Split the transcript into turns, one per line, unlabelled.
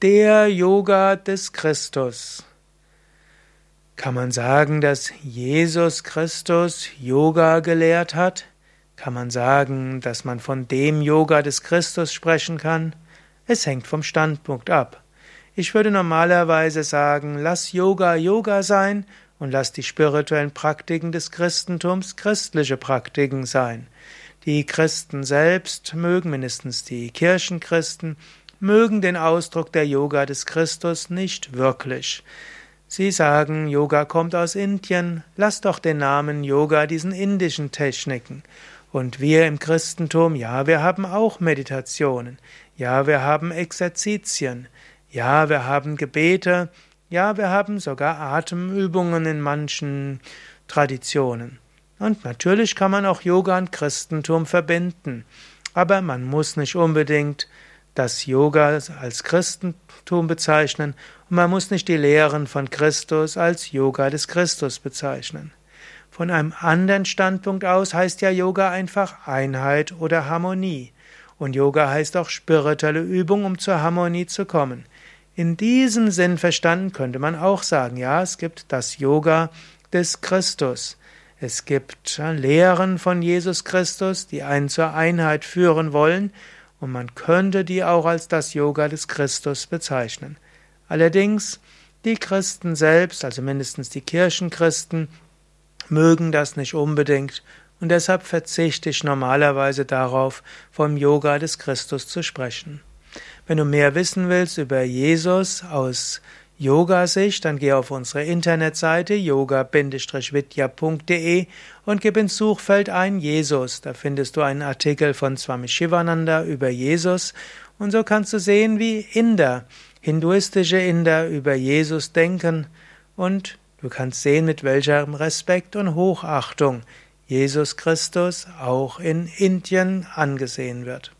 Der Yoga des Christus. Kann man sagen, dass Jesus Christus Yoga gelehrt hat? Kann man sagen, dass man von dem Yoga des Christus sprechen kann? Es hängt vom Standpunkt ab. Ich würde normalerweise sagen, lass Yoga Yoga sein und lass die spirituellen Praktiken des Christentums christliche Praktiken sein. Die Christen selbst mögen, mindestens die Kirchenchristen, mögen den Ausdruck der Yoga des Christus nicht wirklich. Sie sagen, Yoga kommt aus Indien, lass doch den Namen Yoga diesen indischen Techniken. Und wir im Christentum, ja, wir haben auch Meditationen, ja, wir haben Exerzitien, ja, wir haben Gebete, ja, wir haben sogar Atemübungen in manchen Traditionen. Und natürlich kann man auch Yoga und Christentum verbinden, aber man muss nicht unbedingt das Yoga als Christentum bezeichnen und man muss nicht die Lehren von Christus als Yoga des Christus bezeichnen. Von einem anderen Standpunkt aus heißt ja Yoga einfach Einheit oder Harmonie. Und Yoga heißt auch spirituelle Übung, um zur Harmonie zu kommen. In diesem Sinn verstanden könnte man auch sagen, ja, es gibt das Yoga des Christus. Es gibt Lehren von Jesus Christus, die einen zur Einheit führen wollen, und man könnte die auch als das Yoga des Christus bezeichnen. Allerdings, die Christen selbst, also mindestens die Kirchenchristen, mögen das nicht unbedingt und deshalb verzichte ich normalerweise darauf, vom Yoga des Christus zu sprechen. Wenn du mehr wissen willst über Jesus aus Yoga-Sicht, dann geh auf unsere Internetseite yoga-vidya.de und gib ins Suchfeld ein Jesus. Da findest du einen Artikel von Swami Shivananda über Jesus und so kannst du sehen, wie Inder, hinduistische Inder über Jesus denken und du kannst sehen, mit welchem Respekt und Hochachtung Jesus Christus auch in Indien angesehen wird.